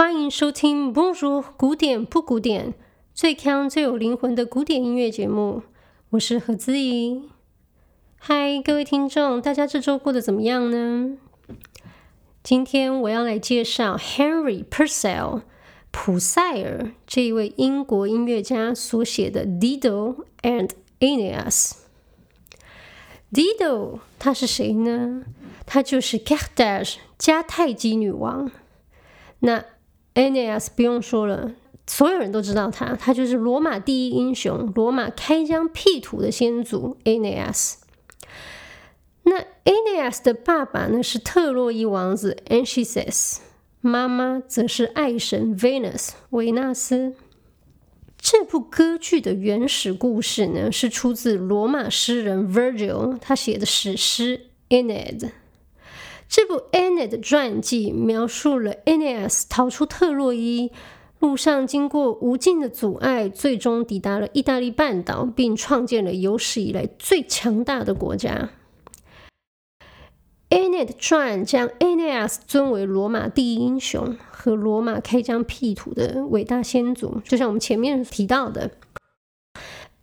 欢迎收听《Bonjour 古典不古典》，最强最有灵魂的古典音乐节目。我是何姿怡。嗨，各位听众，大家这周过得怎么样呢？今天我要来介绍 Henry Purcell 普塞尔这一位英国音乐家所写的《Dido and Aeneas》。Dido，她是谁呢？她就是 Carthage 迦太基女王。那 Aeneas 不用说了，所有人都知道他，他就是罗马第一英雄，罗马开疆辟土的先祖 Aeneas。那 Aeneas 的爸爸呢，是特洛伊王子 Anchises，妈妈则是爱神 Venus 维纳斯。这部歌剧的原始故事呢，是出自罗马诗人 Virgil 他写的史诗 Aeneid。这部 Aeneid 传记描述了 Aeneas 逃出特洛伊，路上经过无尽的阻碍，最终抵达了意大利半岛，并创建了有史以来最强大的国家。Aeneid 传将 Aeneas 尊为罗马第一英雄和罗马开疆辟土的伟大先祖，就像我们前面提到的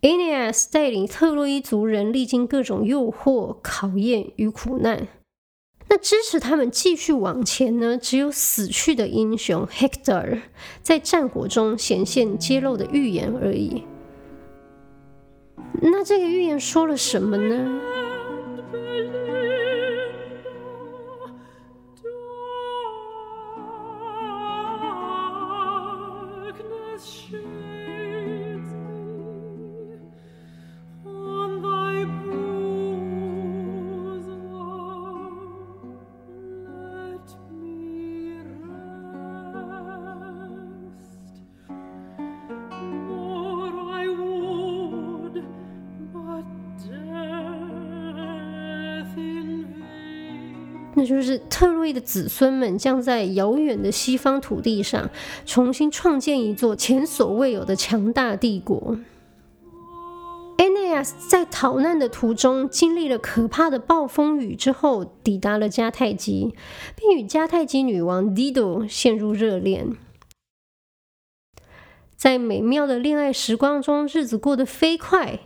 ，Aeneas 带领特洛伊族人历经各种诱惑、考验与苦难。那支持他们继续往前呢？只有死去的英雄 Hector 在战火中显现揭露的预言而已。那这个预言说了什么呢？那就是特洛伊的子孙们将在遥远的西方土地上重新创建一座前所未有的强大帝国。Aeneas 在逃难的途中经历了可怕的暴风雨之后，抵达了迦太基，并与迦太基女王 Dido 陷入热恋。在美妙的恋爱时光中，日子过得飞快。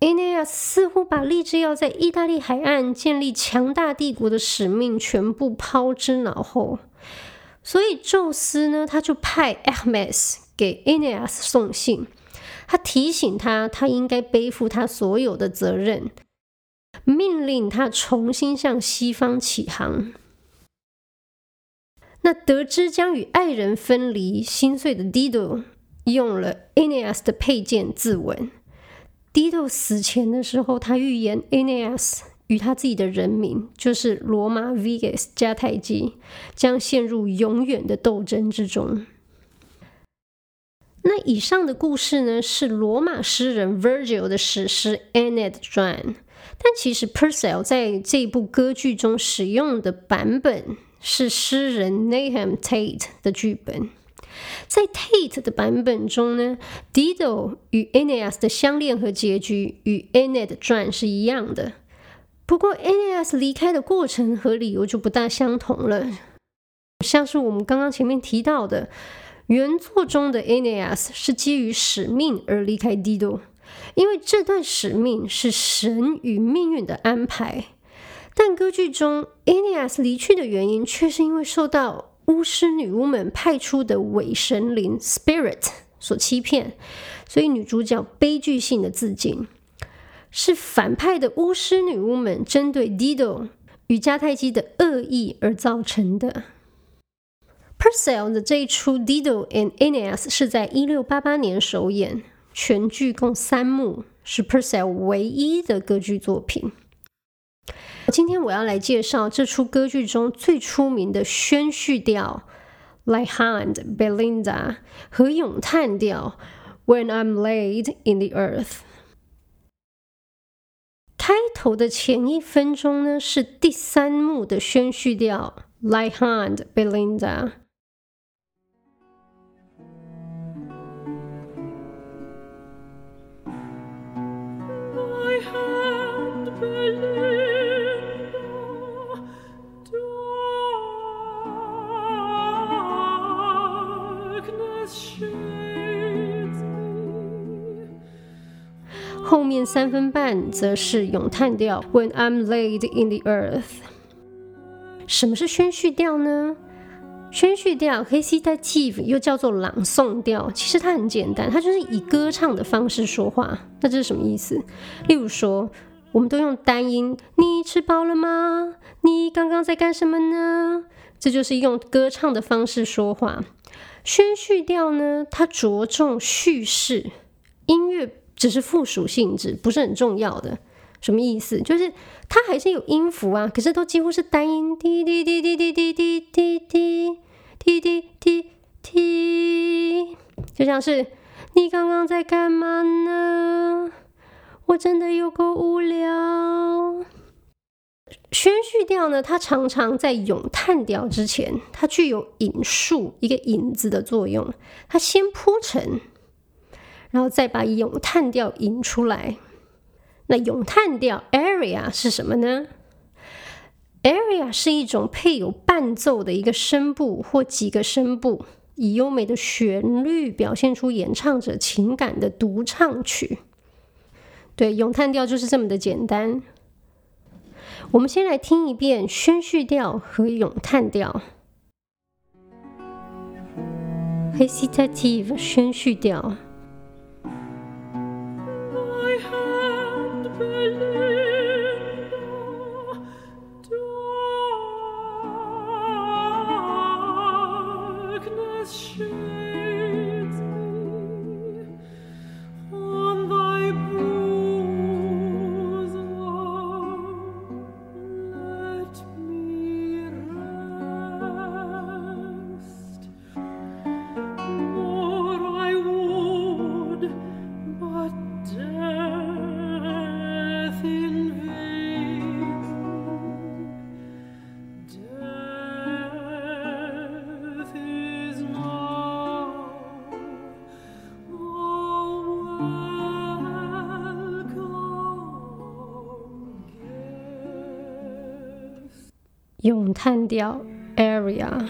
Aeneas 似乎把立志要在意大利海岸建立强大帝国的使命全部抛之脑后，所以宙斯呢，他就派 Hermes 给 Aeneas 送信，他提醒他，他应该背负他所有的责任，命令他重新向西方起航。那得知将与爱人分离，心碎的 Dido 用了 Aeneas 的佩剑自刎。Dido 死前的时候，他预言 Aeneas 与他自己的人民，就是罗马 Vegas 迦太基，将陷入永远的斗争之中。那以上的故事呢，是罗马诗人 Virgil 的史诗 Aeneid 传，但其实 Purcell 在这部歌剧中使用的版本是诗人 Nahum Tate 的剧本。在 Tate 的版本中呢，Dido 与 Aeneas 的相恋和结局与 Aeneid 传是一样的。不过 Aeneas 离开的过程和理由就不大相同了。像是我们刚刚前面提到的，原作中的 Aeneas 是基于使命而离开 Dido，因为这段使命是神与命运的安排。但歌剧中 Aeneas 离去的原因却是因为受到巫师女巫们派出的伪神灵 Spirit 所欺骗，所以女主角悲剧性的自尽，是反派的巫师女巫们针对 Dido 与迦太基的恶意而造成的。Purcell 的这一出 Dido and a n e a s 是在一六八八年首演，全剧共三幕，是 Purcell 唯一的歌剧作品。今天我要来介绍这出歌剧中最出名的宣叙调 Lehant Belinda 和咏叹调 When I'm Laid in the Earth。开头的前一分钟呢，是第三幕的宣叙调 Lehant Belinda。三分半则是咏叹调，When I'm laid in the earth。什么是宣叙调呢？宣叙调 recitative 又叫做朗诵调，其实它很简单，它就是以歌唱的方式说话。那这是什么意思？例如说，我们都用单音，你吃饱了吗？你刚刚在干什么呢？这就是用歌唱的方式说话。宣叙调呢，它着重叙事，音乐只是附属性质，不是很重要的。什么意思？就是它还是有音符啊，可是都几乎是单音，滴滴滴滴滴滴滴滴滴滴滴滴滴，就像是你刚刚在干嘛呢？我真的有够无聊。宣叙调呢，它常常在咏叹调之前，它具有引述一个引子的作用，它先铺陈，然后再把咏叹调引出来。那咏叹调 aria 是什么呢？aria 是一种配有伴奏的一个声部或几个声部，以优美的旋律表现出演唱者情感的独唱曲。对，咏叹调就是这么的简单。我们先来听一遍宣叙调和咏叹调。recitative 宣叙调。探调 area。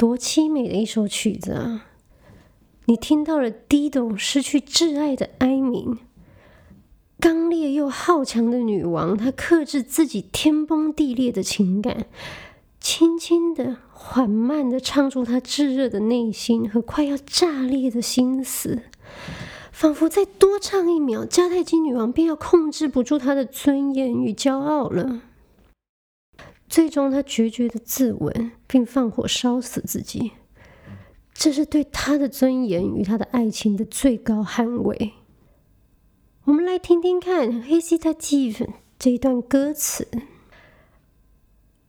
多凄美的一首曲子啊！你听到了低董失去挚爱的哀鸣，刚烈又好强的女王，她克制自己天崩地裂的情感，轻轻的、缓慢的唱出她炙热的内心和快要炸裂的心思，仿佛再多唱一秒，迦太基女王便要控制不住她的尊严与骄傲了。最终，她决绝的自刎，并放火烧死自己。这是对他的尊严与他的爱情的最高捍卫。我们来听听看《Hesitative》这一段歌词：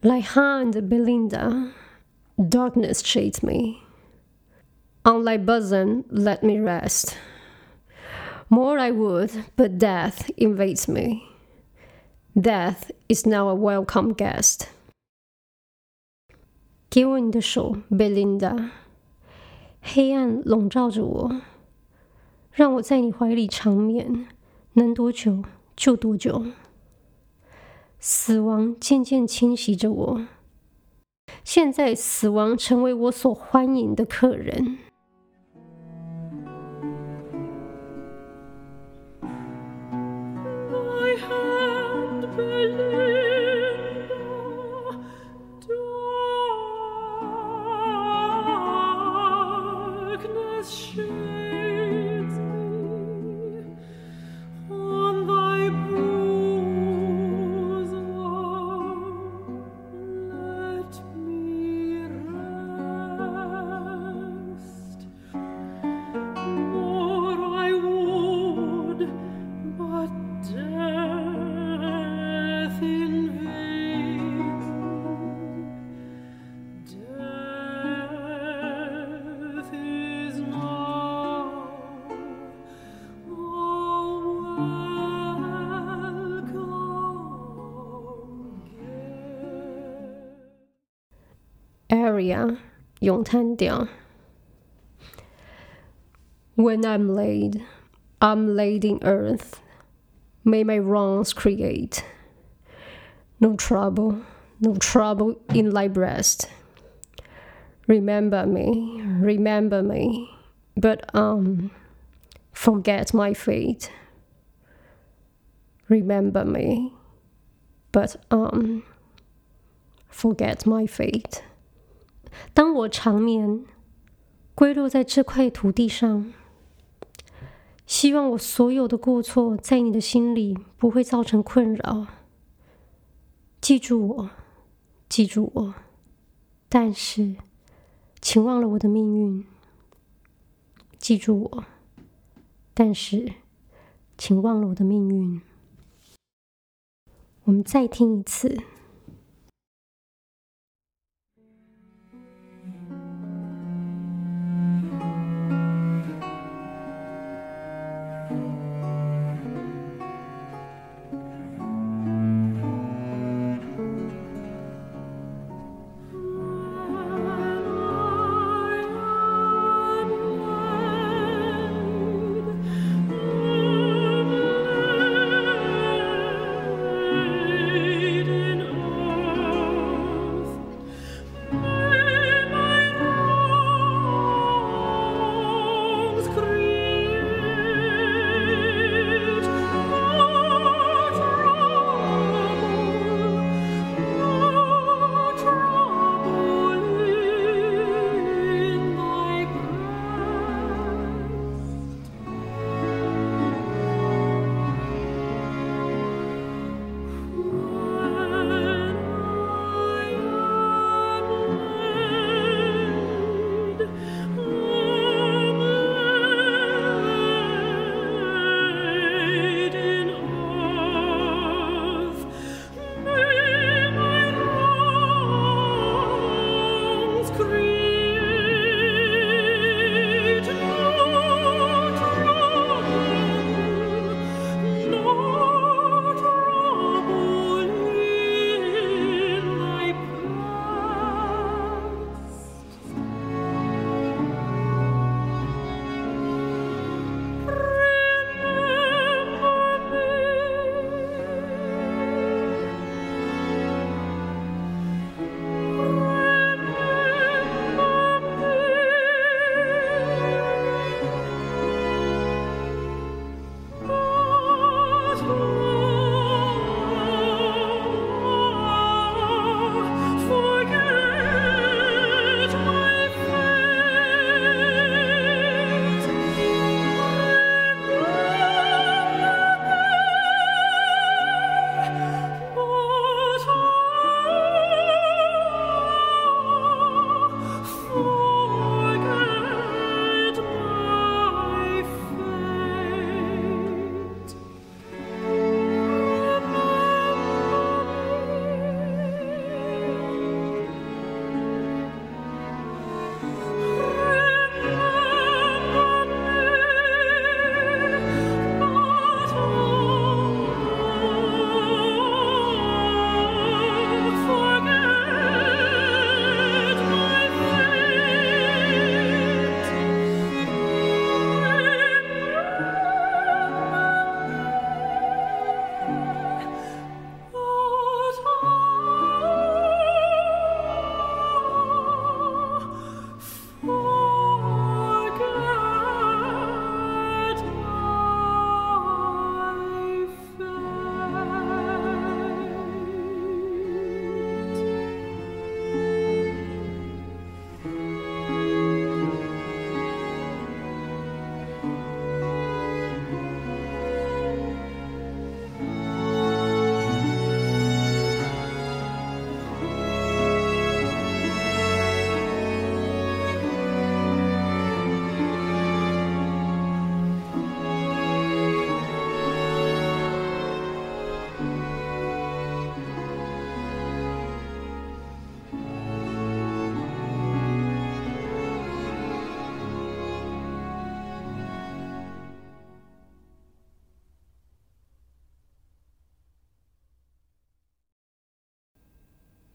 Like hand Belinda, darkness shades me. On thy bosom let me rest. More I would, but death invades me. Death is now a welcome guest. 给我你的手，Belinda。黑暗笼罩着我，让我在你怀里长眠，能多久就多久。死亡渐渐侵袭着我，现在死亡成为我所欢迎的客人。area, When I'm laid, I'm laid in earth. May my wrongs create. No trouble, no trouble in thy breast. Remember me, remember me, but um, forget my fate. Remember me, but um, forget my fate. 当我长眠，归落在这块土地上，希望我所有的过错在你的心里不会造成困扰。记住我，记住我，但是，请忘了我的命运。记住我，但是，请忘了我的命运。我们再听一次。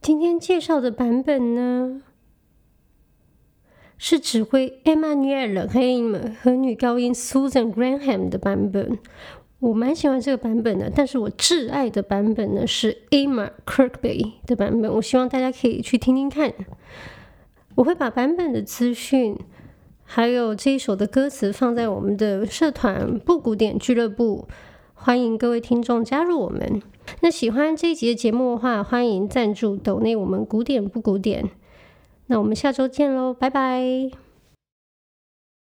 今天介绍的版本呢，是指挥 Emmanuel Haim 和女高音 Susan Graham 的版本。我蛮喜欢这个版本的，但是我挚爱的版本呢是 Emma Kirkby 的版本。我希望大家可以去听听看。我会把版本的资讯，还有这一首的歌词放在我们的社团不古典俱乐部，欢迎各位听众加入我们。那喜欢这一集的节目的话，欢迎赞助抖内我们古典不古典。那我们下周见喽，拜拜。